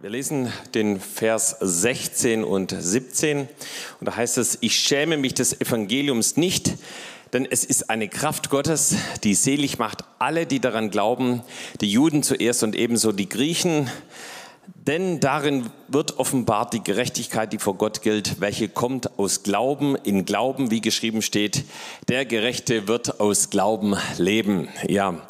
Wir lesen den Vers 16 und 17 und da heißt es, ich schäme mich des Evangeliums nicht, denn es ist eine Kraft Gottes, die selig macht alle, die daran glauben, die Juden zuerst und ebenso die Griechen. Denn darin wird offenbart die Gerechtigkeit, die vor Gott gilt, welche kommt aus Glauben in Glauben, wie geschrieben steht, der Gerechte wird aus Glauben leben. Ja.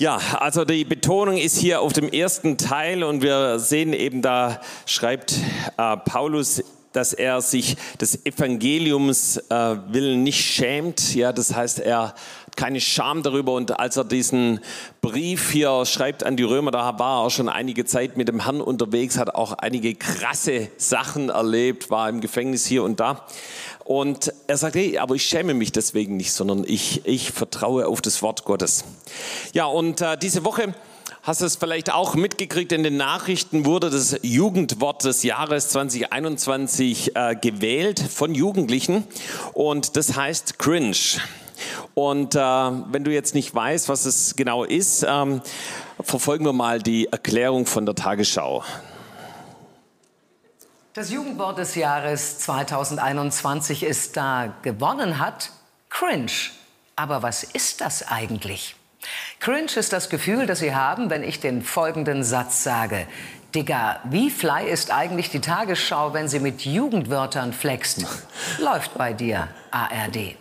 Ja, also die Betonung ist hier auf dem ersten Teil und wir sehen eben, da schreibt äh, Paulus, dass er sich des Evangeliums äh, willen nicht schämt. Ja, das heißt, er keine Scham darüber. Und als er diesen Brief hier schreibt an die Römer, da war er schon einige Zeit mit dem Herrn unterwegs, hat auch einige krasse Sachen erlebt, war im Gefängnis hier und da. Und er sagt, hey, aber ich schäme mich deswegen nicht, sondern ich, ich vertraue auf das Wort Gottes. Ja, und äh, diese Woche hast du es vielleicht auch mitgekriegt, in den Nachrichten wurde das Jugendwort des Jahres 2021 äh, gewählt von Jugendlichen und das heißt cringe. Und äh, wenn du jetzt nicht weißt, was es genau ist, ähm, verfolgen wir mal die Erklärung von der Tagesschau. Das Jugendwort des Jahres 2021 ist da gewonnen hat cringe. Aber was ist das eigentlich? Cringe ist das Gefühl, das Sie haben, wenn ich den folgenden Satz sage. Digga, wie fly ist eigentlich die Tagesschau, wenn sie mit Jugendwörtern flext? Läuft bei dir, ARD.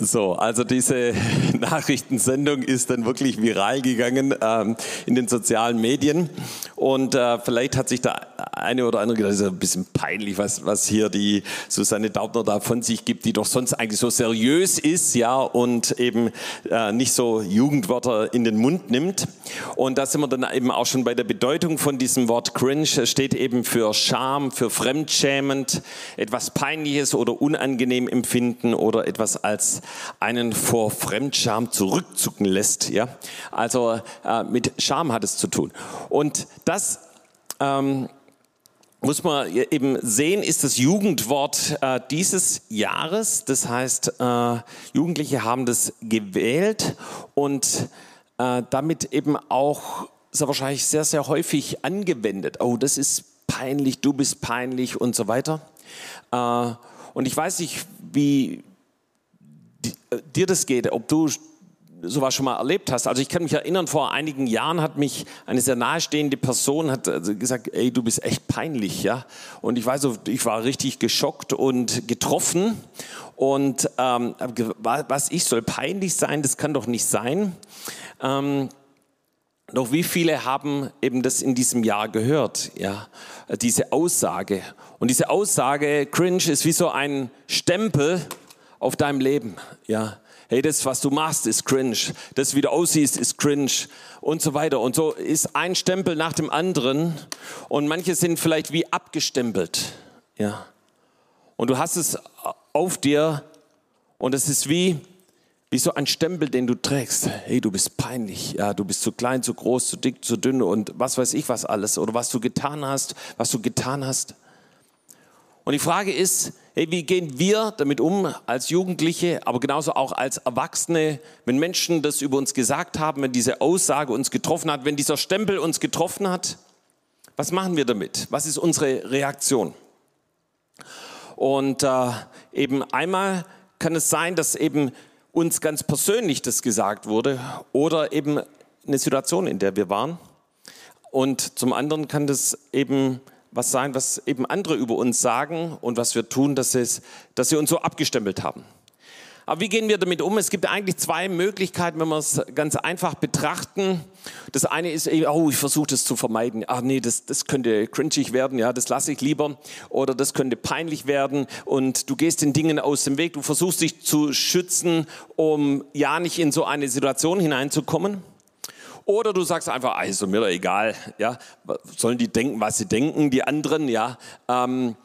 So, also diese Nachrichtensendung ist dann wirklich viral gegangen ähm, in den sozialen Medien und äh, vielleicht hat sich da eine oder andere gedacht, das ist ein bisschen peinlich, was, was hier die Susanne Daubner da von sich gibt, die doch sonst eigentlich so seriös ist, ja, und eben äh, nicht so Jugendwörter in den Mund nimmt. Und da sind wir dann eben auch schon bei der Bedeutung von diesem Wort cringe. Es steht eben für Scham, für fremdschämend, etwas Peinliches oder unangenehm empfinden oder etwas als einen vor Fremdscham zurückzucken lässt. Ja? Also äh, mit Scham hat es zu tun. Und das ähm, muss man eben sehen, ist das Jugendwort äh, dieses Jahres. Das heißt, äh, Jugendliche haben das gewählt und äh, damit eben auch sehr wahrscheinlich sehr, sehr häufig angewendet. Oh, das ist peinlich, du bist peinlich und so weiter. Äh, und ich weiß nicht, wie dir das geht, ob du sowas schon mal erlebt hast. Also ich kann mich erinnern, vor einigen Jahren hat mich eine sehr nahestehende Person hat äh, gesagt, ey, du bist echt peinlich, ja. Und ich weiß, ich war richtig geschockt und getroffen und ähm, was ich soll peinlich sein, das kann doch nicht sein. Ähm, doch wie viele haben eben das in diesem Jahr gehört, ja, diese Aussage. Und diese Aussage, cringe, ist wie so ein Stempel auf deinem Leben, ja. Hey, das, was du machst, ist cringe. Das, wie du aussiehst, ist cringe und so weiter. Und so ist ein Stempel nach dem anderen und manche sind vielleicht wie abgestempelt, ja. Und du hast es auf dir und es ist wie, wie so ein Stempel, den du trägst. Hey, du bist peinlich, ja, du bist zu klein, zu groß, zu dick, zu dünn und was weiß ich was alles oder was du getan hast, was du getan hast. Und die Frage ist, hey, wie gehen wir damit um als Jugendliche, aber genauso auch als Erwachsene, wenn Menschen das über uns gesagt haben, wenn diese Aussage uns getroffen hat, wenn dieser Stempel uns getroffen hat? Was machen wir damit? Was ist unsere Reaktion? Und äh, eben einmal kann es sein, dass eben uns ganz persönlich das gesagt wurde oder eben eine Situation, in der wir waren. Und zum anderen kann das eben was sein, was eben andere über uns sagen und was wir tun, dass, es, dass sie uns so abgestempelt haben. Aber wie gehen wir damit um? Es gibt eigentlich zwei Möglichkeiten, wenn wir es ganz einfach betrachten. Das eine ist, oh, ich versuche das zu vermeiden. Ach nee, das, das könnte cringig werden, ja, das lasse ich lieber. Oder das könnte peinlich werden und du gehst den Dingen aus dem Weg. Du versuchst dich zu schützen, um ja nicht in so eine Situation hineinzukommen. Oder du sagst einfach, also mir doch egal, ja, sollen die denken, was sie denken, die anderen, ja. Ähm,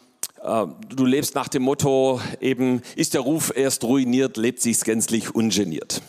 äh, du lebst nach dem Motto, eben ist der Ruf erst ruiniert, lebt sich's gänzlich ungeniert.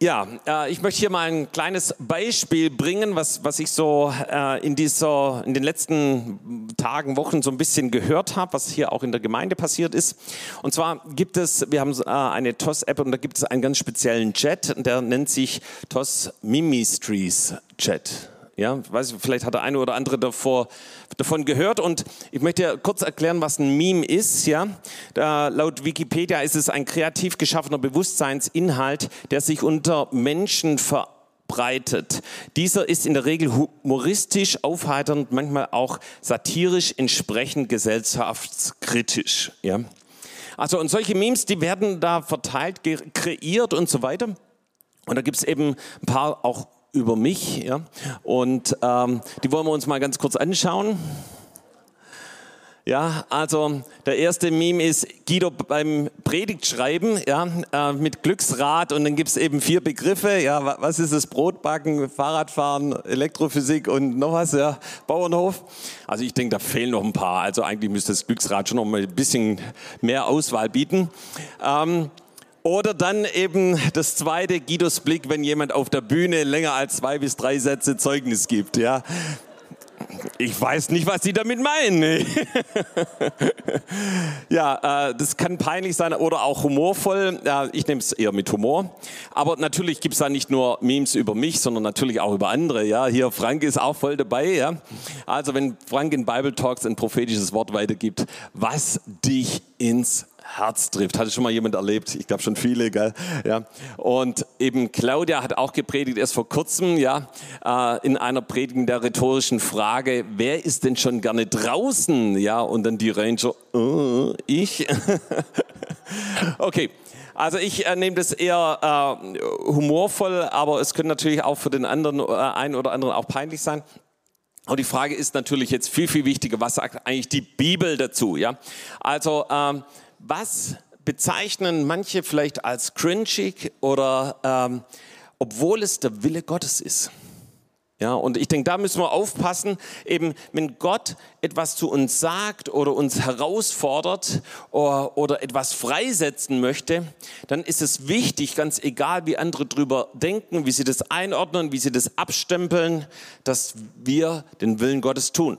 Ja, äh, ich möchte hier mal ein kleines Beispiel bringen, was, was ich so äh, in, dieser, in den letzten Tagen, Wochen so ein bisschen gehört habe, was hier auch in der Gemeinde passiert ist. Und zwar gibt es, wir haben äh, eine TOS-App und da gibt es einen ganz speziellen Chat, der nennt sich TOS Mimistries Chat. Ja, weiß, vielleicht hat der eine oder andere davor, davon gehört. Und ich möchte kurz erklären, was ein Meme ist. Ja, da, laut Wikipedia ist es ein kreativ geschaffener Bewusstseinsinhalt, der sich unter Menschen verbreitet. Dieser ist in der Regel humoristisch, aufheiternd, manchmal auch satirisch, entsprechend gesellschaftskritisch. Ja. Also und solche Memes, die werden da verteilt, kreiert und so weiter. Und da gibt es eben ein paar auch über mich. Ja? Und ähm, die wollen wir uns mal ganz kurz anschauen. Ja, also der erste Meme ist Guido beim Predigtschreiben, ja, äh, mit Glücksrad und dann gibt es eben vier Begriffe, ja, was ist das? Brotbacken, Fahrradfahren, Elektrophysik und noch was, ja, Bauernhof. Also ich denke, da fehlen noch ein paar, also eigentlich müsste das Glücksrad schon noch mal ein bisschen mehr Auswahl bieten. Ähm, oder dann eben das zweite, Guidos Blick, wenn jemand auf der Bühne länger als zwei bis drei Sätze Zeugnis gibt. Ja. Ich weiß nicht, was Sie damit meinen. ja, äh, das kann peinlich sein oder auch humorvoll. Ja, ich nehme es eher mit Humor. Aber natürlich gibt es da nicht nur Memes über mich, sondern natürlich auch über andere. Ja, hier Frank ist auch voll dabei. Ja, also wenn Frank in Bible Talks ein prophetisches Wort weitergibt, was dich ins Herz trifft. Hatte schon mal jemand erlebt? Ich glaube schon viele, gell? Ja. Und eben Claudia hat auch gepredigt erst vor kurzem, ja, äh, in einer Predigt der rhetorischen Frage, wer ist denn schon gerne draußen? Ja, und dann die Ranger, uh, ich. okay. Also ich äh, nehme das eher äh, humorvoll, aber es könnte natürlich auch für den anderen, äh, einen oder anderen auch peinlich sein. Und die Frage ist natürlich jetzt viel, viel wichtiger, was sagt eigentlich die Bibel dazu? Ja? Also ähm, was bezeichnen manche vielleicht als cringig oder ähm, obwohl es der Wille Gottes ist. Ja, und ich denke, da müssen wir aufpassen, eben wenn Gott etwas zu uns sagt oder uns herausfordert oder, oder etwas freisetzen möchte, dann ist es wichtig, ganz egal wie andere drüber denken, wie sie das einordnen, wie sie das abstempeln, dass wir den Willen Gottes tun.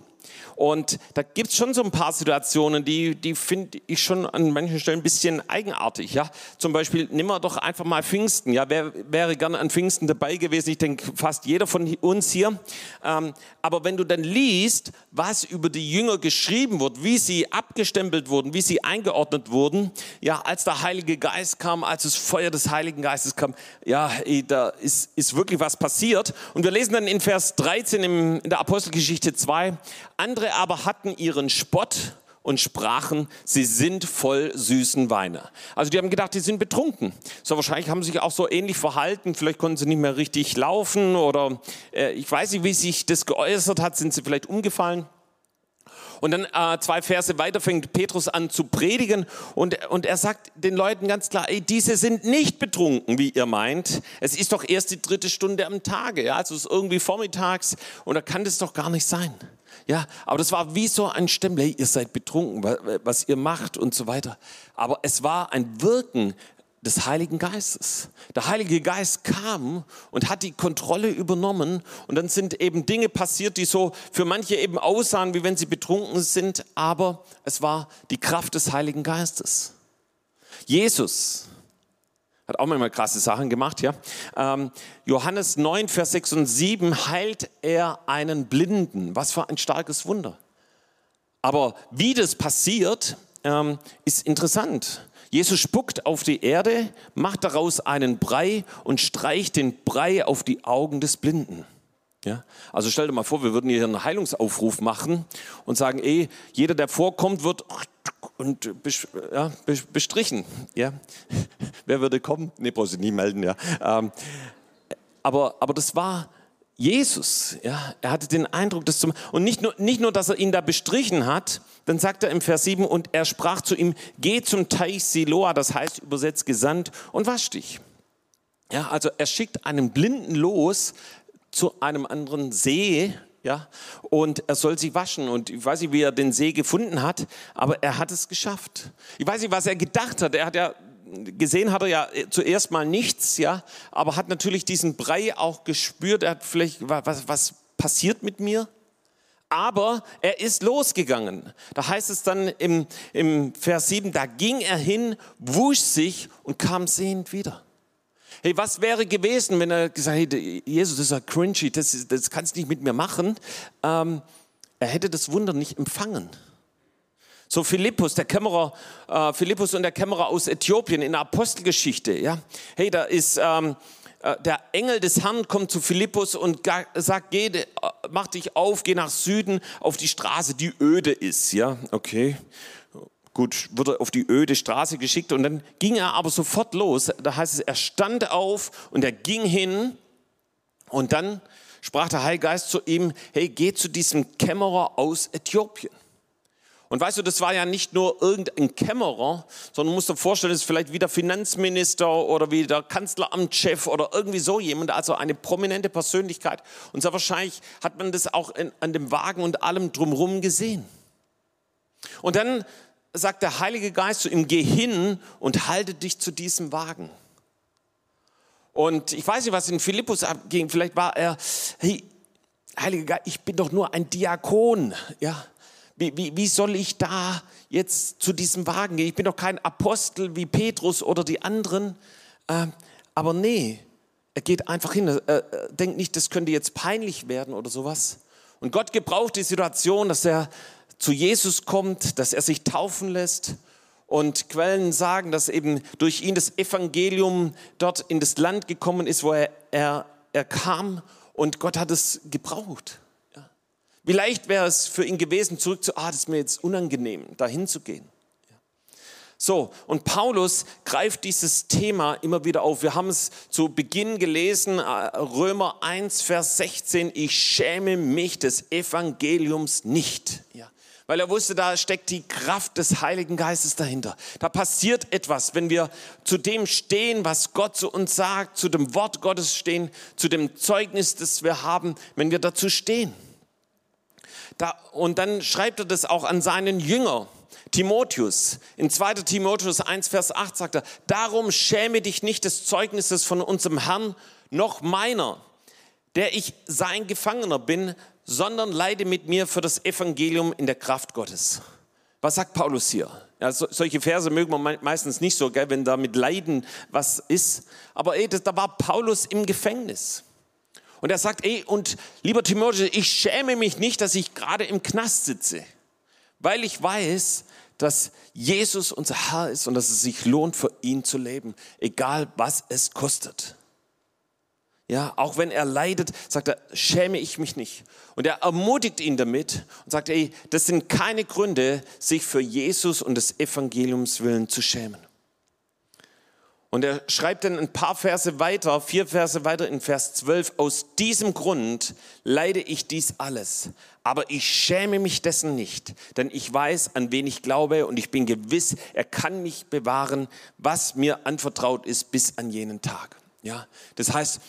Und da gibt es schon so ein paar Situationen, die, die finde ich schon an manchen Stellen ein bisschen eigenartig. Ja? Zum Beispiel, nimm wir doch einfach mal Pfingsten. Ja? Wer wäre gerne an Pfingsten dabei gewesen? Ich denke, fast jeder von uns hier. Ähm, aber wenn du dann liest, was über die Jünger geschrieben wird, wie sie abgestempelt wurden, wie sie eingeordnet wurden, ja, als der Heilige Geist kam, als das Feuer des Heiligen Geistes kam, ja, da ist, ist wirklich was passiert. Und wir lesen dann in Vers 13 im, in der Apostelgeschichte 2, andere aber hatten ihren Spott und sprachen, sie sind voll süßen Weine. Also die haben gedacht, die sind betrunken. So wahrscheinlich haben sie sich auch so ähnlich verhalten. Vielleicht konnten sie nicht mehr richtig laufen oder äh, ich weiß nicht, wie sich das geäußert hat. Sind sie vielleicht umgefallen? Und dann äh, zwei Verse weiter fängt Petrus an zu predigen und, und er sagt den Leuten ganz klar, ey, diese sind nicht betrunken, wie ihr meint. Es ist doch erst die dritte Stunde am Tage, ja, also es ist irgendwie vormittags und da kann das doch gar nicht sein. Ja, aber das war wie so ein Stempel, hey, ihr seid betrunken, was ihr macht und so weiter. Aber es war ein Wirken des Heiligen Geistes. Der Heilige Geist kam und hat die Kontrolle übernommen und dann sind eben Dinge passiert, die so für manche eben aussahen, wie wenn sie betrunken sind, aber es war die Kraft des Heiligen Geistes. Jesus hat auch manchmal krasse Sachen gemacht, ja. Ähm, Johannes 9, Vers 6 und 7 heilt er einen Blinden. Was für ein starkes Wunder. Aber wie das passiert, ähm, ist interessant. Jesus spuckt auf die Erde, macht daraus einen Brei und streicht den Brei auf die Augen des Blinden. Ja? Also stell dir mal vor, wir würden hier einen Heilungsaufruf machen und sagen, ey, jeder, der vorkommt, wird und ja, bestrichen. Ja? Wer würde kommen? Nee, brauchst du nie melden. Ja. Ähm, aber, aber das war Jesus. Ja? Er hatte den Eindruck, dass zum, und nicht nur, nicht nur, dass er ihn da bestrichen hat, dann sagt er im Vers 7, und er sprach zu ihm, geh zum Teich Siloa, das heißt übersetzt gesandt, und wasch dich. Ja, also er schickt einen Blinden los zu einem anderen See, ja, und er soll sich waschen. Und ich weiß nicht, wie er den See gefunden hat, aber er hat es geschafft. Ich weiß nicht, was er gedacht hat. Er hat ja gesehen hat er ja zuerst mal nichts, ja, aber hat natürlich diesen Brei auch gespürt. Er hat vielleicht, was, was passiert mit mir? Aber er ist losgegangen. Da heißt es dann im, im Vers 7, da ging er hin, wusch sich und kam sehend wieder. Hey, was wäre gewesen, wenn er gesagt hätte, Jesus, das ist ja cringy, das, das kannst du nicht mit mir machen. Ähm, er hätte das Wunder nicht empfangen. So Philippus, der Kämmerer, äh, Philippus und der Kämmerer aus Äthiopien in der Apostelgeschichte. Ja, hey, da ist ähm, äh, der Engel des Herrn kommt zu Philippus und sagt, geh, äh, mach dich auf, geh nach Süden auf die Straße, die öde ist. Ja, okay. Gut, wurde auf die öde Straße geschickt und dann ging er aber sofort los. Da heißt es, er stand auf und er ging hin und dann sprach der Heilige Geist zu ihm, hey, geh zu diesem Kämmerer aus Äthiopien. Und weißt du, das war ja nicht nur irgendein Kämmerer, sondern du musst dir vorstellen, es ist vielleicht wie der Finanzminister oder wie der Kanzleramtschef oder irgendwie so jemand, also eine prominente Persönlichkeit. Und sehr wahrscheinlich hat man das auch in, an dem Wagen und allem drumherum gesehen. Und dann sagt der Heilige Geist zu ihm, geh hin und halte dich zu diesem Wagen. Und ich weiß nicht, was in Philippus abging. Vielleicht war er, hey, Heiliger Geist, ich bin doch nur ein Diakon, ja. Wie, wie, wie soll ich da jetzt zu diesem Wagen gehen? Ich bin doch kein Apostel wie Petrus oder die anderen. Äh, aber nee, er geht einfach hin. Er denkt nicht, das könnte jetzt peinlich werden oder sowas. Und Gott gebraucht die Situation, dass er zu Jesus kommt, dass er sich taufen lässt. Und Quellen sagen, dass eben durch ihn das Evangelium dort in das Land gekommen ist, wo er, er, er kam. Und Gott hat es gebraucht. Wie leicht wäre es für ihn gewesen, zurück zu, ah, das ist mir jetzt unangenehm, dahin zu gehen. So, und Paulus greift dieses Thema immer wieder auf. Wir haben es zu Beginn gelesen, äh, Römer 1, Vers 16, ich schäme mich des Evangeliums nicht. Ja. Weil er wusste, da steckt die Kraft des Heiligen Geistes dahinter. Da passiert etwas, wenn wir zu dem stehen, was Gott zu uns sagt, zu dem Wort Gottes stehen, zu dem Zeugnis, das wir haben, wenn wir dazu stehen. Da, und dann schreibt er das auch an seinen Jünger. Timotheus, in 2. Timotheus 1, Vers 8 sagt er, darum schäme dich nicht des Zeugnisses von unserem Herrn, noch meiner, der ich sein Gefangener bin, sondern leide mit mir für das Evangelium in der Kraft Gottes. Was sagt Paulus hier? Ja, so, solche Verse mögen wir meistens nicht so, gell, wenn da mit Leiden was ist. Aber ey, das, da war Paulus im Gefängnis. Und er sagt, ey, und lieber Timotheus, ich schäme mich nicht, dass ich gerade im Knast sitze, weil ich weiß, dass Jesus unser Herr ist und dass es sich lohnt, für ihn zu leben, egal was es kostet. Ja, auch wenn er leidet, sagt er, schäme ich mich nicht. Und er ermutigt ihn damit und sagt, ey, das sind keine Gründe, sich für Jesus und des Evangeliums willen zu schämen. Und er schreibt dann ein paar Verse weiter, vier Verse weiter in Vers 12, aus diesem Grund leide ich dies alles. Aber ich schäme mich dessen nicht, denn ich weiß, an wen ich glaube und ich bin gewiss, er kann mich bewahren, was mir anvertraut ist bis an jenen Tag. Ja, das heißt,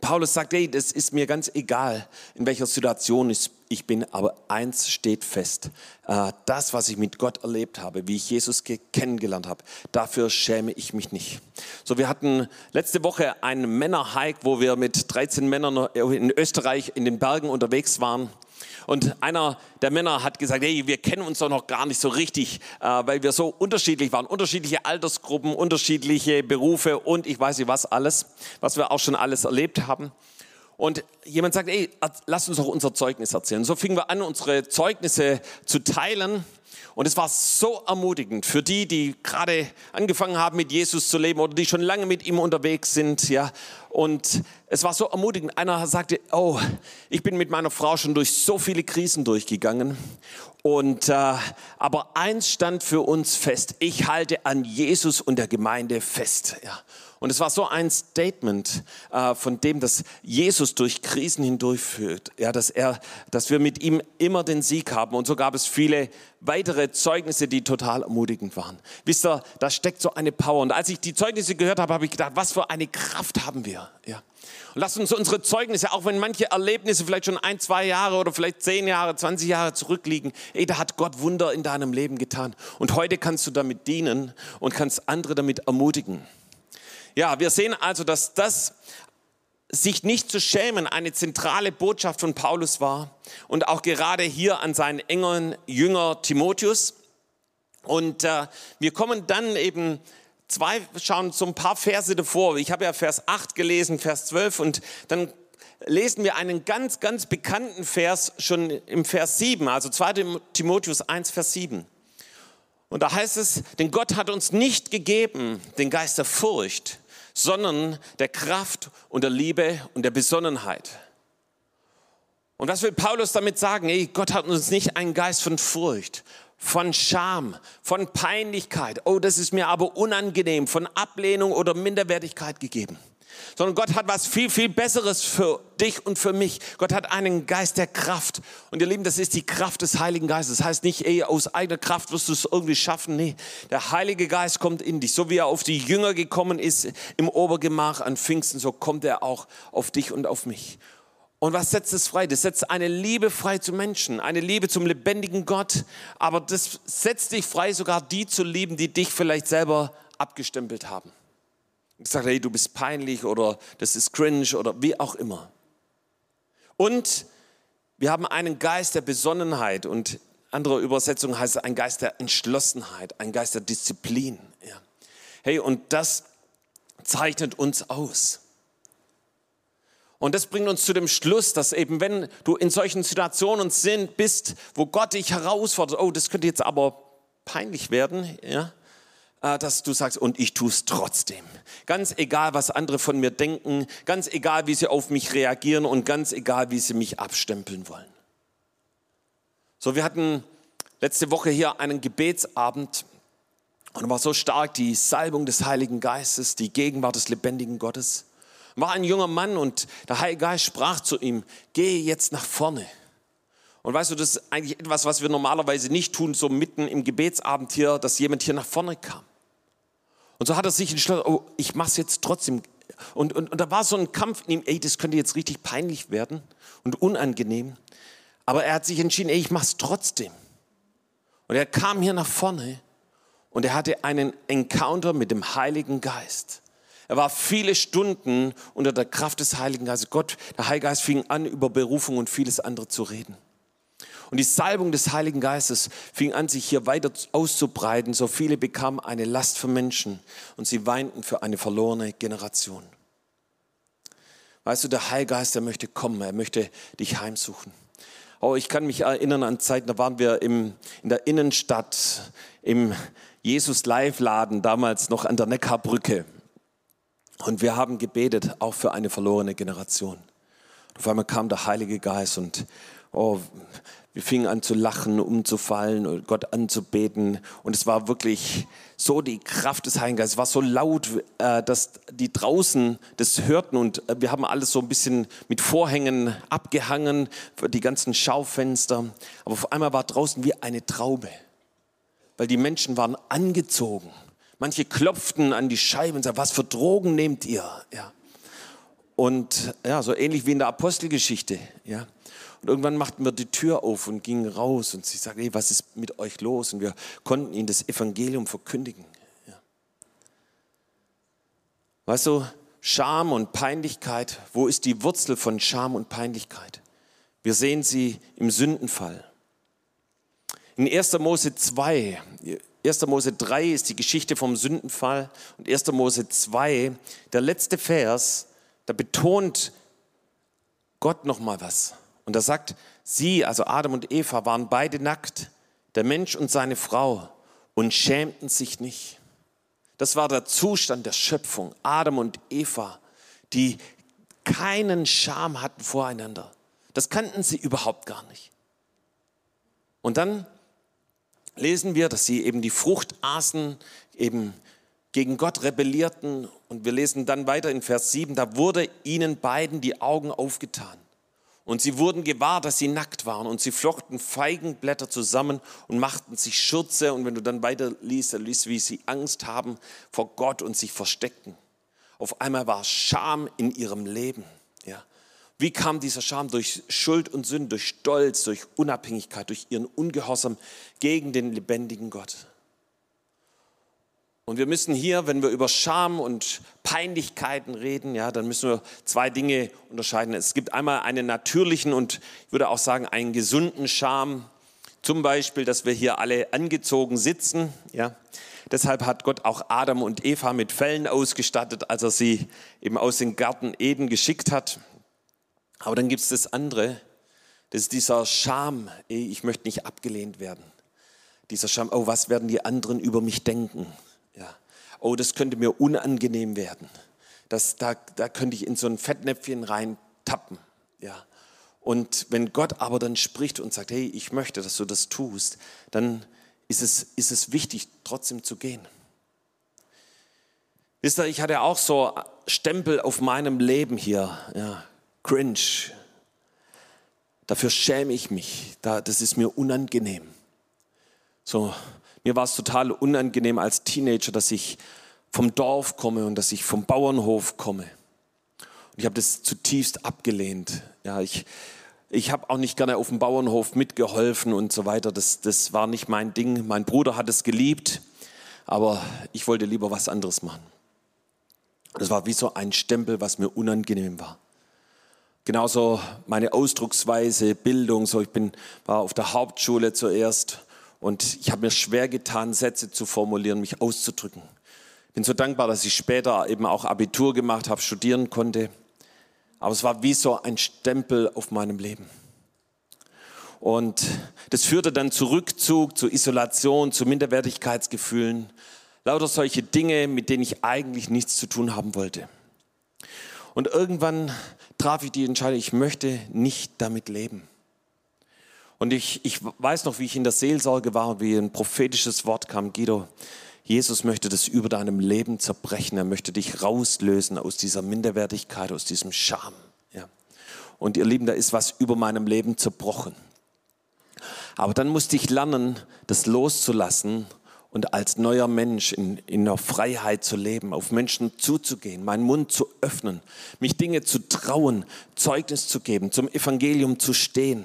Paulus sagt, hey, das ist mir ganz egal, in welcher Situation ich bin, aber eins steht fest. Äh, das, was ich mit Gott erlebt habe, wie ich Jesus kennengelernt habe, dafür schäme ich mich nicht. So, wir hatten letzte Woche einen Männerhike, wo wir mit 13 Männern in Österreich in den Bergen unterwegs waren. Und einer der Männer hat gesagt, hey, wir kennen uns doch noch gar nicht so richtig, äh, weil wir so unterschiedlich waren. Unterschiedliche Altersgruppen, unterschiedliche Berufe und ich weiß nicht was alles, was wir auch schon alles erlebt haben. Und jemand sagt, ey, lass uns doch unser Zeugnis erzählen. So fingen wir an, unsere Zeugnisse zu teilen. Und es war so ermutigend für die, die gerade angefangen haben, mit Jesus zu leben oder die schon lange mit ihm unterwegs sind, ja. Und es war so ermutigend. Einer sagte, oh, ich bin mit meiner Frau schon durch so viele Krisen durchgegangen. Und, äh, aber eins stand für uns fest. Ich halte an Jesus und der Gemeinde fest, ja. Und es war so ein Statement äh, von dem, dass Jesus durch Krisen hindurchführt, ja, dass er, dass wir mit ihm immer den Sieg haben. Und so gab es viele weitere Zeugnisse, die total ermutigend waren. Wisst ihr, da steckt so eine Power. Und als ich die Zeugnisse gehört habe, habe ich gedacht, was für eine Kraft haben wir, ja. Und lasst uns unsere Zeugnisse, auch wenn manche Erlebnisse vielleicht schon ein, zwei Jahre oder vielleicht zehn Jahre, 20 Jahre zurückliegen, ey, da hat Gott Wunder in deinem Leben getan. Und heute kannst du damit dienen und kannst andere damit ermutigen. Ja, wir sehen also, dass das sich nicht zu schämen eine zentrale Botschaft von Paulus war und auch gerade hier an seinen engen Jünger Timotheus. Und äh, wir kommen dann eben zwei, schauen so ein paar Verse davor. Ich habe ja Vers 8 gelesen, Vers 12 und dann lesen wir einen ganz, ganz bekannten Vers schon im Vers 7, also 2 Timotheus 1, Vers 7. Und da heißt es, denn Gott hat uns nicht gegeben den Geist der Furcht, sondern der Kraft und der Liebe und der Besonnenheit. Und was will Paulus damit sagen? Ey, Gott hat uns nicht einen Geist von Furcht, von Scham, von Peinlichkeit. Oh, das ist mir aber unangenehm, von Ablehnung oder Minderwertigkeit gegeben sondern Gott hat was viel, viel Besseres für dich und für mich. Gott hat einen Geist der Kraft. Und ihr Lieben, das ist die Kraft des Heiligen Geistes. Das heißt nicht, ey, aus eigener Kraft wirst du es irgendwie schaffen. Nee, der Heilige Geist kommt in dich. So wie er auf die Jünger gekommen ist im Obergemach an Pfingsten, so kommt er auch auf dich und auf mich. Und was setzt es frei? Das setzt eine Liebe frei zu Menschen, eine Liebe zum lebendigen Gott. Aber das setzt dich frei, sogar die zu lieben, die dich vielleicht selber abgestempelt haben gesagt, hey, du bist peinlich oder das ist cringe oder wie auch immer. Und wir haben einen Geist der Besonnenheit und andere Übersetzung heißt ein Geist der Entschlossenheit, ein Geist der Disziplin. Ja. Hey, und das zeichnet uns aus. Und das bringt uns zu dem Schluss, dass eben wenn du in solchen Situationen sind, bist, wo Gott dich herausfordert, oh, das könnte jetzt aber peinlich werden, ja, dass du sagst, und ich tue es trotzdem. Ganz egal, was andere von mir denken, ganz egal, wie sie auf mich reagieren und ganz egal, wie sie mich abstempeln wollen. So, wir hatten letzte Woche hier einen Gebetsabend und war so stark die Salbung des Heiligen Geistes, die Gegenwart des lebendigen Gottes. War ein junger Mann und der Heilige Geist sprach zu ihm, geh jetzt nach vorne. Und weißt du, das ist eigentlich etwas, was wir normalerweise nicht tun, so mitten im Gebetsabend hier, dass jemand hier nach vorne kam. Und so hat er sich entschlossen, oh, ich mach's jetzt trotzdem. Und, und, und da war so ein Kampf in ihm, ey, das könnte jetzt richtig peinlich werden und unangenehm. Aber er hat sich entschieden, ey, ich mach's trotzdem. Und er kam hier nach vorne und er hatte einen Encounter mit dem Heiligen Geist. Er war viele Stunden unter der Kraft des Heiligen Geistes. Gott, der Heilige Geist fing an, über Berufung und vieles andere zu reden. Und die Salbung des Heiligen Geistes fing an, sich hier weiter auszubreiten. So viele bekamen eine Last für Menschen und sie weinten für eine verlorene Generation. Weißt du, der Heilige Geist, der möchte kommen, er möchte dich heimsuchen. Oh, ich kann mich erinnern an Zeiten, da waren wir im, in der Innenstadt, im Jesus Live Laden, damals noch an der Neckarbrücke. Und wir haben gebetet, auch für eine verlorene Generation. Auf einmal kam der Heilige Geist und oh, wir fingen an zu lachen, umzufallen und Gott anzubeten. Und es war wirklich so die Kraft des Heiligen Geistes. Es war so laut, äh, dass die draußen das hörten. Und äh, wir haben alles so ein bisschen mit Vorhängen abgehangen, die ganzen Schaufenster. Aber auf einmal war draußen wie eine Traube. Weil die Menschen waren angezogen. Manche klopften an die Scheibe und sagten, was für Drogen nehmt ihr? Ja. Und ja, so ähnlich wie in der Apostelgeschichte. Ja. Und irgendwann machten wir die Tür auf und gingen raus und sie sagten, hey, was ist mit euch los? Und wir konnten ihnen das Evangelium verkündigen. Ja. Weißt du, Scham und Peinlichkeit, wo ist die Wurzel von Scham und Peinlichkeit? Wir sehen sie im Sündenfall. In 1. Mose 2, 1. Mose 3 ist die Geschichte vom Sündenfall und 1. Mose 2, der letzte Vers, da betont Gott noch mal was. Und er sagt, sie, also Adam und Eva, waren beide nackt, der Mensch und seine Frau, und schämten sich nicht. Das war der Zustand der Schöpfung. Adam und Eva, die keinen Scham hatten voreinander. Das kannten sie überhaupt gar nicht. Und dann lesen wir, dass sie eben die Frucht aßen, eben gegen Gott rebellierten. Und wir lesen dann weiter in Vers 7, da wurde ihnen beiden die Augen aufgetan. Und sie wurden gewahr, dass sie nackt waren und sie flochten Feigenblätter zusammen und machten sich Schürze. Und wenn du dann weiter liest, dann liest, wie sie Angst haben vor Gott und sich versteckten. Auf einmal war Scham in ihrem Leben. Ja. Wie kam dieser Scham? Durch Schuld und Sünde, durch Stolz, durch Unabhängigkeit, durch ihren Ungehorsam gegen den lebendigen Gott. Und wir müssen hier, wenn wir über Scham und Peinlichkeiten reden, ja, dann müssen wir zwei Dinge unterscheiden. Es gibt einmal einen natürlichen und ich würde auch sagen einen gesunden Scham. Zum Beispiel, dass wir hier alle angezogen sitzen. Ja. Deshalb hat Gott auch Adam und Eva mit Fellen ausgestattet, als er sie eben aus dem Garten Eden geschickt hat. Aber dann gibt es das andere, das ist dieser Scham, ich möchte nicht abgelehnt werden. Dieser Scham, oh, was werden die anderen über mich denken? Oh, das könnte mir unangenehm werden. Das, da, da könnte ich in so ein Fettnäpfchen rein tappen. Ja. Und wenn Gott aber dann spricht und sagt, hey, ich möchte, dass du das tust, dann ist es, ist es wichtig, trotzdem zu gehen. Wisst ihr, ich hatte auch so Stempel auf meinem Leben hier. Ja, cringe. Dafür schäme ich mich. das ist mir unangenehm. So, mir war es total unangenehm als Teenager, dass ich vom Dorf komme und dass ich vom Bauernhof komme. Und ich habe das zutiefst abgelehnt. Ja, ich, ich habe auch nicht gerne auf dem Bauernhof mitgeholfen und so weiter. Das, das war nicht mein Ding. Mein Bruder hat es geliebt, aber ich wollte lieber was anderes machen. Das war wie so ein Stempel, was mir unangenehm war. Genauso meine Ausdrucksweise, Bildung. So, ich bin, war auf der Hauptschule zuerst und ich habe mir schwer getan, Sätze zu formulieren, mich auszudrücken. Bin so dankbar, dass ich später eben auch Abitur gemacht habe, studieren konnte. Aber es war wie so ein Stempel auf meinem Leben. Und das führte dann zu Rückzug, zu Isolation, zu Minderwertigkeitsgefühlen. Lauter solche Dinge, mit denen ich eigentlich nichts zu tun haben wollte. Und irgendwann traf ich die Entscheidung, ich möchte nicht damit leben. Und ich, ich weiß noch, wie ich in der Seelsorge war und wie ein prophetisches Wort kam, Guido, Jesus möchte das über deinem Leben zerbrechen. Er möchte dich rauslösen aus dieser Minderwertigkeit, aus diesem Scham. Ja. Und ihr Lieben, da ist was über meinem Leben zerbrochen. Aber dann musste ich lernen, das loszulassen und als neuer Mensch in, in der Freiheit zu leben, auf Menschen zuzugehen, meinen Mund zu öffnen, mich Dinge zu trauen, Zeugnis zu geben, zum Evangelium zu stehen.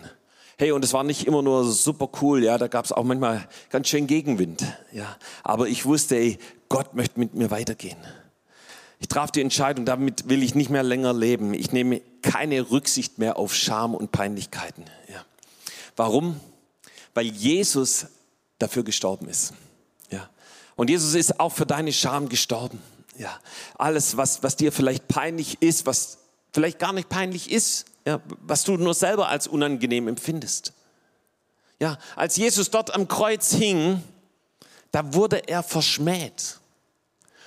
Hey, und es war nicht immer nur super cool, ja, da gab es auch manchmal ganz schön Gegenwind, ja. Aber ich wusste, ey, Gott möchte mit mir weitergehen. Ich traf die Entscheidung, damit will ich nicht mehr länger leben. Ich nehme keine Rücksicht mehr auf Scham und Peinlichkeiten. Ja. Warum? Weil Jesus dafür gestorben ist. Ja. Und Jesus ist auch für deine Scham gestorben. Ja. Alles, was, was dir vielleicht peinlich ist, was vielleicht gar nicht peinlich ist, ja, was du nur selber als unangenehm empfindest. Ja, als Jesus dort am Kreuz hing, da wurde er verschmäht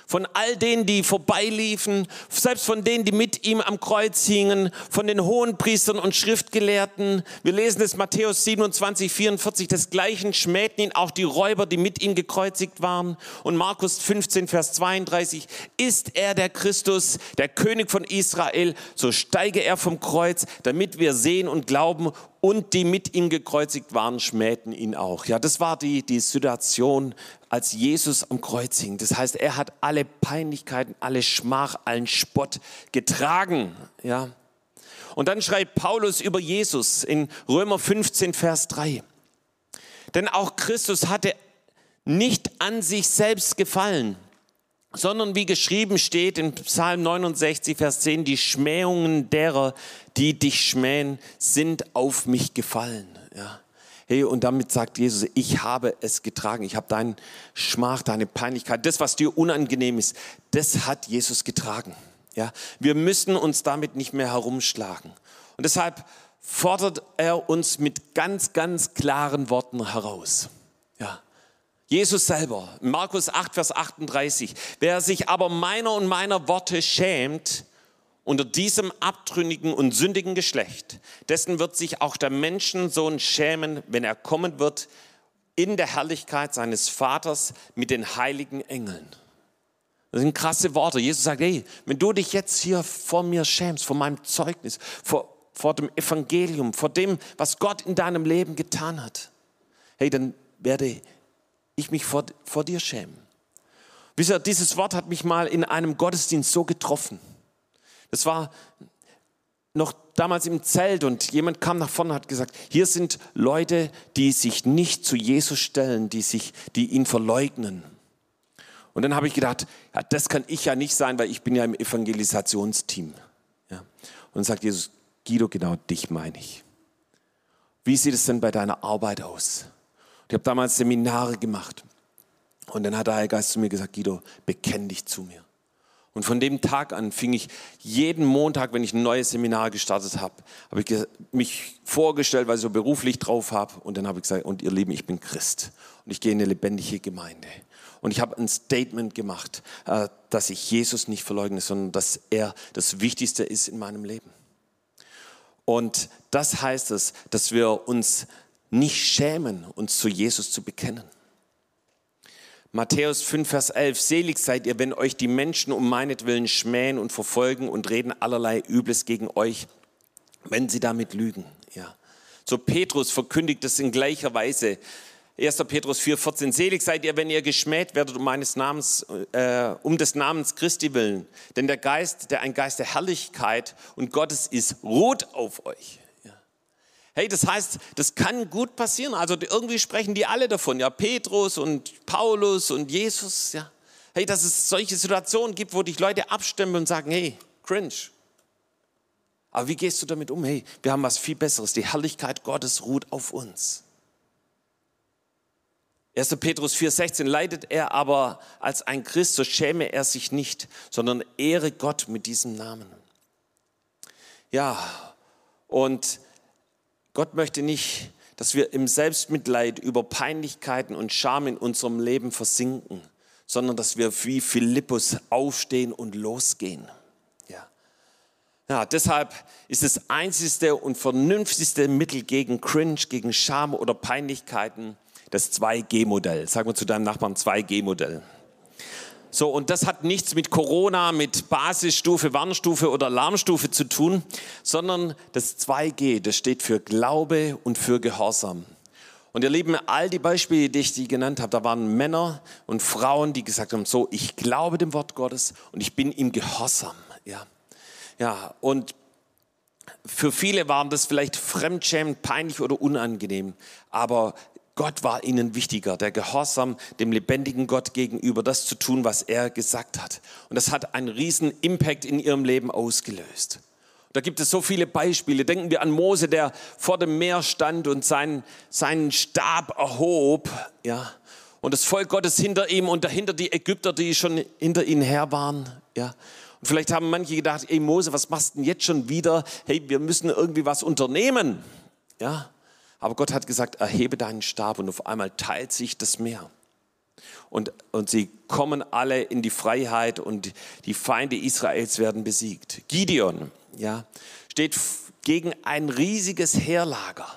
von all denen, die vorbeiliefen, selbst von denen, die mit ihm am Kreuz hingen, von den Hohenpriestern und Schriftgelehrten. Wir lesen es Matthäus 27, 44, desgleichen schmähten ihn auch die Räuber, die mit ihm gekreuzigt waren. Und Markus 15, Vers 32, ist er der Christus, der König von Israel, so steige er vom Kreuz, damit wir sehen und glauben und die mit ihm gekreuzigt waren, schmähten ihn auch. Ja, das war die, die Situation, als Jesus am Kreuz hing. Das heißt, er hat alle Peinlichkeiten, alle Schmach, allen Spott getragen. Ja. Und dann schreibt Paulus über Jesus in Römer 15, Vers 3. Denn auch Christus hatte nicht an sich selbst gefallen, sondern wie geschrieben steht in Psalm 69, Vers 10, die Schmähungen derer, die dich schmähen, sind auf mich gefallen. Ja. Hey, und damit sagt Jesus, ich habe es getragen. Ich habe deinen Schmach, deine Peinlichkeit, das, was dir unangenehm ist, das hat Jesus getragen. Ja. Wir müssen uns damit nicht mehr herumschlagen. Und deshalb fordert er uns mit ganz, ganz klaren Worten heraus. Ja. Jesus selber, Markus 8, Vers 38, wer sich aber meiner und meiner Worte schämt, unter diesem abtrünnigen und sündigen Geschlecht, dessen wird sich auch der Menschensohn schämen, wenn er kommen wird in der Herrlichkeit seines Vaters mit den heiligen Engeln. Das sind krasse Worte. Jesus sagt, hey, wenn du dich jetzt hier vor mir schämst, vor meinem Zeugnis, vor, vor dem Evangelium, vor dem, was Gott in deinem Leben getan hat, hey, dann werde ich mich vor, vor dir schämen. Wisst ihr, dieses Wort hat mich mal in einem Gottesdienst so getroffen. Das war noch damals im Zelt und jemand kam nach vorne und hat gesagt, hier sind Leute, die sich nicht zu Jesus stellen, die, sich, die ihn verleugnen. Und dann habe ich gedacht, ja, das kann ich ja nicht sein, weil ich bin ja im Evangelisationsteam. Ja. Und sagt Jesus, Guido, genau dich meine ich. Wie sieht es denn bei deiner Arbeit aus? Ich habe damals Seminare gemacht. Und dann hat der Heilige Geist zu mir gesagt, Guido, bekenn dich zu mir. Und von dem Tag an fing ich jeden Montag, wenn ich ein neues Seminar gestartet habe, habe ich mich vorgestellt, weil ich so beruflich drauf habe. Und dann habe ich gesagt, und ihr Lieben, ich bin Christ. Und ich gehe in eine lebendige Gemeinde. Und ich habe ein Statement gemacht, äh, dass ich Jesus nicht verleugne, sondern dass er das Wichtigste ist in meinem Leben. Und das heißt es, dass wir uns nicht schämen, uns zu Jesus zu bekennen. Matthäus 5, Vers 11, selig seid ihr, wenn euch die Menschen um meinetwillen schmähen und verfolgen und reden allerlei Übles gegen euch, wenn sie damit lügen. Ja. So Petrus verkündigt es in gleicher Weise. 1. Petrus 4, 14, selig seid ihr, wenn ihr geschmäht werdet um meines Namens, äh, um des Namens Christi willen. Denn der Geist, der ein Geist der Herrlichkeit und Gottes ist, ruht auf euch. Hey, das heißt, das kann gut passieren. Also irgendwie sprechen die alle davon, ja, Petrus und Paulus und Jesus, ja. Hey, dass es solche Situationen gibt, wo dich Leute abstimmen und sagen, hey, cringe. Aber wie gehst du damit um? Hey, wir haben was viel Besseres. Die Herrlichkeit Gottes ruht auf uns. 1. Petrus 4,16 leidet er aber als ein Christ, so schäme er sich nicht, sondern ehre Gott mit diesem Namen. Ja, und Gott möchte nicht, dass wir im Selbstmitleid über Peinlichkeiten und Scham in unserem Leben versinken, sondern dass wir wie Philippus aufstehen und losgehen. Ja. Deshalb ist das einzigste und vernünftigste Mittel gegen Cringe, gegen Scham oder Peinlichkeiten das 2G-Modell. Sag mal zu deinem Nachbarn 2G-Modell. So, und das hat nichts mit Corona, mit Basisstufe, Warnstufe oder Alarmstufe zu tun, sondern das 2G, das steht für Glaube und für Gehorsam. Und ihr Lieben, all die Beispiele, die ich die genannt habe, da waren Männer und Frauen, die gesagt haben, so, ich glaube dem Wort Gottes und ich bin ihm gehorsam. Ja, ja und für viele waren das vielleicht fremdschämend, peinlich oder unangenehm, aber Gott war ihnen wichtiger, der Gehorsam dem lebendigen Gott gegenüber, das zu tun, was er gesagt hat. Und das hat einen riesen Impact in ihrem Leben ausgelöst. Da gibt es so viele Beispiele. Denken wir an Mose, der vor dem Meer stand und seinen, seinen Stab erhob, ja. Und das Volk Gottes hinter ihm und dahinter die Ägypter, die schon hinter ihnen her waren, ja. Und vielleicht haben manche gedacht, ey Mose, was machst du denn jetzt schon wieder? Hey, wir müssen irgendwie was unternehmen, ja. Aber Gott hat gesagt, erhebe deinen Stab und auf einmal teilt sich das Meer. Und, und sie kommen alle in die Freiheit und die Feinde Israels werden besiegt. Gideon, ja, steht gegen ein riesiges Heerlager.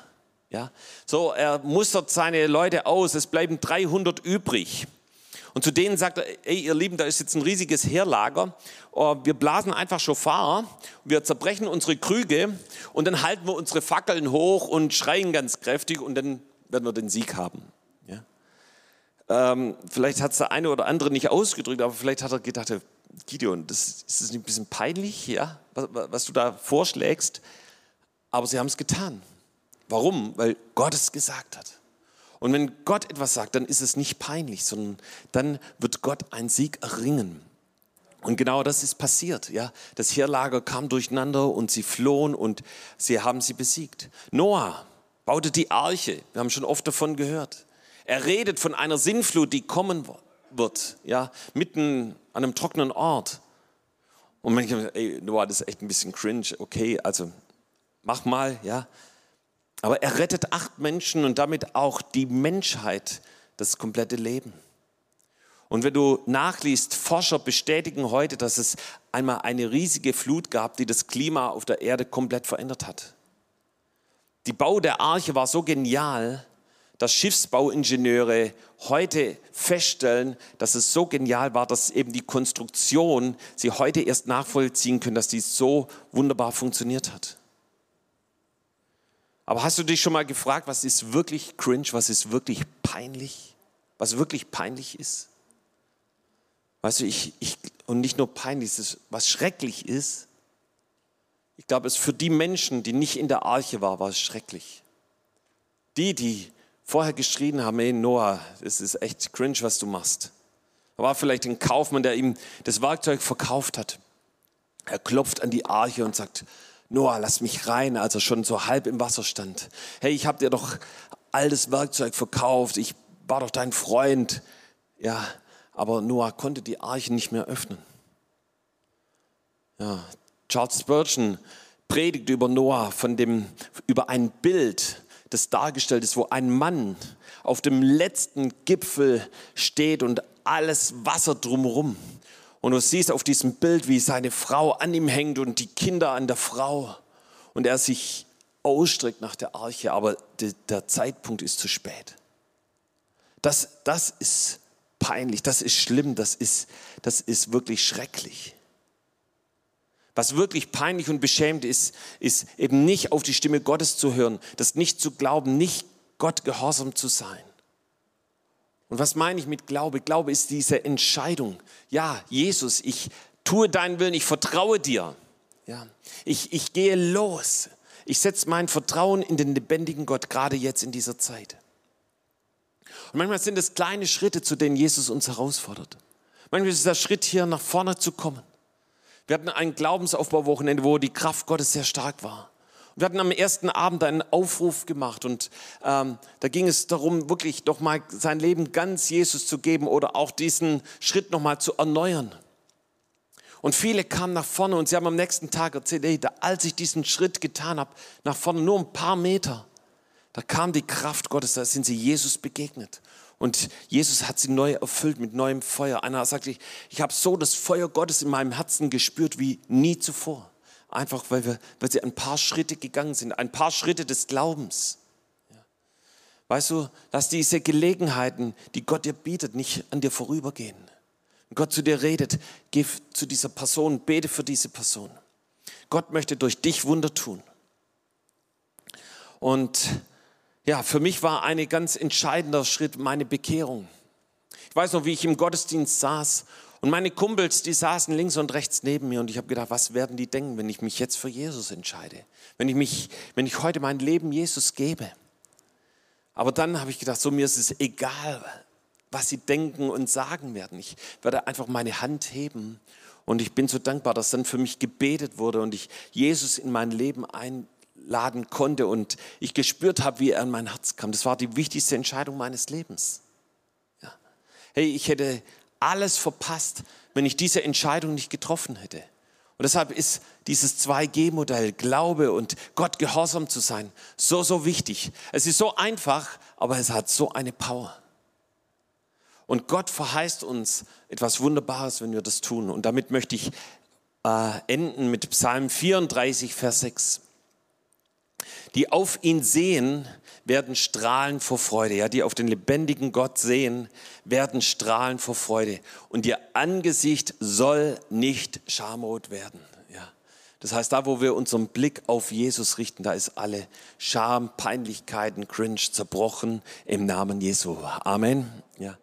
Ja, so, er mustert seine Leute aus, es bleiben 300 übrig. Und zu denen sagt er, ey, ihr Lieben, da ist jetzt ein riesiges Heerlager. Oh, wir blasen einfach Schofar, wir zerbrechen unsere Krüge und dann halten wir unsere Fackeln hoch und schreien ganz kräftig und dann werden wir den Sieg haben. Ja? Ähm, vielleicht hat es der eine oder andere nicht ausgedrückt, aber vielleicht hat er gedacht, Gideon, das, ist das ein bisschen peinlich, ja? was, was du da vorschlägst? Aber sie haben es getan. Warum? Weil Gott es gesagt hat. Und wenn Gott etwas sagt, dann ist es nicht peinlich, sondern dann wird Gott einen Sieg erringen. Und genau das ist passiert. Ja, das Heerlager kam durcheinander und sie flohen und sie haben sie besiegt. Noah baute die Arche. Wir haben schon oft davon gehört. Er redet von einer Sinnflut, die kommen wird. Ja, mitten an einem trockenen Ort. Und manchmal, ey, Noah, das ist echt ein bisschen cringe. Okay, also mach mal, ja. Aber er rettet acht Menschen und damit auch die Menschheit, das komplette Leben. Und wenn du nachliest, Forscher bestätigen heute, dass es einmal eine riesige Flut gab, die das Klima auf der Erde komplett verändert hat. Die Bau der Arche war so genial, dass Schiffsbauingenieure heute feststellen, dass es so genial war, dass eben die Konstruktion sie heute erst nachvollziehen können, dass dies so wunderbar funktioniert hat. Aber hast du dich schon mal gefragt, was ist wirklich cringe, was ist wirklich peinlich? Was wirklich peinlich ist? Weißt du, ich, ich, und nicht nur peinlich, was schrecklich ist, ich glaube, es für die Menschen, die nicht in der Arche waren, war es schrecklich. Die, die vorher geschrien haben, ey Noah, es ist echt cringe, was du machst. Da war vielleicht ein Kaufmann, der ihm das Werkzeug verkauft hat. Er klopft an die Arche und sagt, Noah, lass mich rein, als er schon so halb im Wasser stand. Hey, ich habe dir doch all das Werkzeug verkauft, ich war doch dein Freund. Ja, aber Noah konnte die Arche nicht mehr öffnen. Ja, Charles Spurgeon predigt über Noah von dem, über ein Bild, das dargestellt ist, wo ein Mann auf dem letzten Gipfel steht und alles Wasser drumherum. Und du siehst auf diesem Bild, wie seine Frau an ihm hängt und die Kinder an der Frau. Und er sich ausstreckt nach der Arche, aber der Zeitpunkt ist zu spät. Das, das ist peinlich, das ist schlimm, das ist, das ist wirklich schrecklich. Was wirklich peinlich und beschämt ist, ist eben nicht auf die Stimme Gottes zu hören, das nicht zu glauben, nicht Gott gehorsam zu sein. Und was meine ich mit Glaube? Glaube ist diese Entscheidung. Ja, Jesus, ich tue deinen Willen, ich vertraue dir. Ja, ich, ich gehe los. Ich setze mein Vertrauen in den lebendigen Gott, gerade jetzt in dieser Zeit. Und manchmal sind es kleine Schritte, zu denen Jesus uns herausfordert. Manchmal ist es der Schritt, hier nach vorne zu kommen. Wir hatten ein Glaubensaufbauwochenende, wo die Kraft Gottes sehr stark war. Wir hatten am ersten Abend einen Aufruf gemacht und ähm, da ging es darum, wirklich doch mal sein Leben ganz Jesus zu geben oder auch diesen Schritt noch mal zu erneuern. Und viele kamen nach vorne und sie haben am nächsten Tag erzählt, ey, als ich diesen Schritt getan habe, nach vorne nur ein paar Meter, da kam die Kraft Gottes, da sind sie Jesus begegnet. Und Jesus hat sie neu erfüllt mit neuem Feuer. Einer sagte, ich, ich habe so das Feuer Gottes in meinem Herzen gespürt wie nie zuvor. Einfach weil, wir, weil sie ein paar Schritte gegangen sind, ein paar Schritte des Glaubens. Weißt du, lass diese Gelegenheiten, die Gott dir bietet, nicht an dir vorübergehen. Wenn Gott zu dir redet, geh zu dieser Person, bete für diese Person. Gott möchte durch dich Wunder tun. Und ja, für mich war ein ganz entscheidender Schritt meine Bekehrung. Ich weiß noch, wie ich im Gottesdienst saß und meine Kumpels, die saßen links und rechts neben mir und ich habe gedacht, was werden die denken, wenn ich mich jetzt für Jesus entscheide? Wenn ich mich, wenn ich heute mein Leben Jesus gebe? Aber dann habe ich gedacht, so mir ist es egal, was sie denken und sagen werden. Ich werde einfach meine Hand heben und ich bin so dankbar, dass dann für mich gebetet wurde und ich Jesus in mein Leben einladen konnte und ich gespürt habe, wie er in mein Herz kam. Das war die wichtigste Entscheidung meines Lebens. Ja. Hey, ich hätte alles verpasst, wenn ich diese Entscheidung nicht getroffen hätte. Und deshalb ist dieses 2G-Modell, Glaube und Gott gehorsam zu sein, so, so wichtig. Es ist so einfach, aber es hat so eine Power. Und Gott verheißt uns etwas Wunderbares, wenn wir das tun. Und damit möchte ich äh, enden mit Psalm 34, Vers 6. Die auf ihn sehen, werden strahlen vor Freude. Ja, die auf den lebendigen Gott sehen, werden strahlen vor Freude. Und ihr Angesicht soll nicht schamrot werden. Ja. Das heißt, da, wo wir unseren Blick auf Jesus richten, da ist alle Scham, Peinlichkeiten, Cringe zerbrochen im Namen Jesu. Amen. Ja.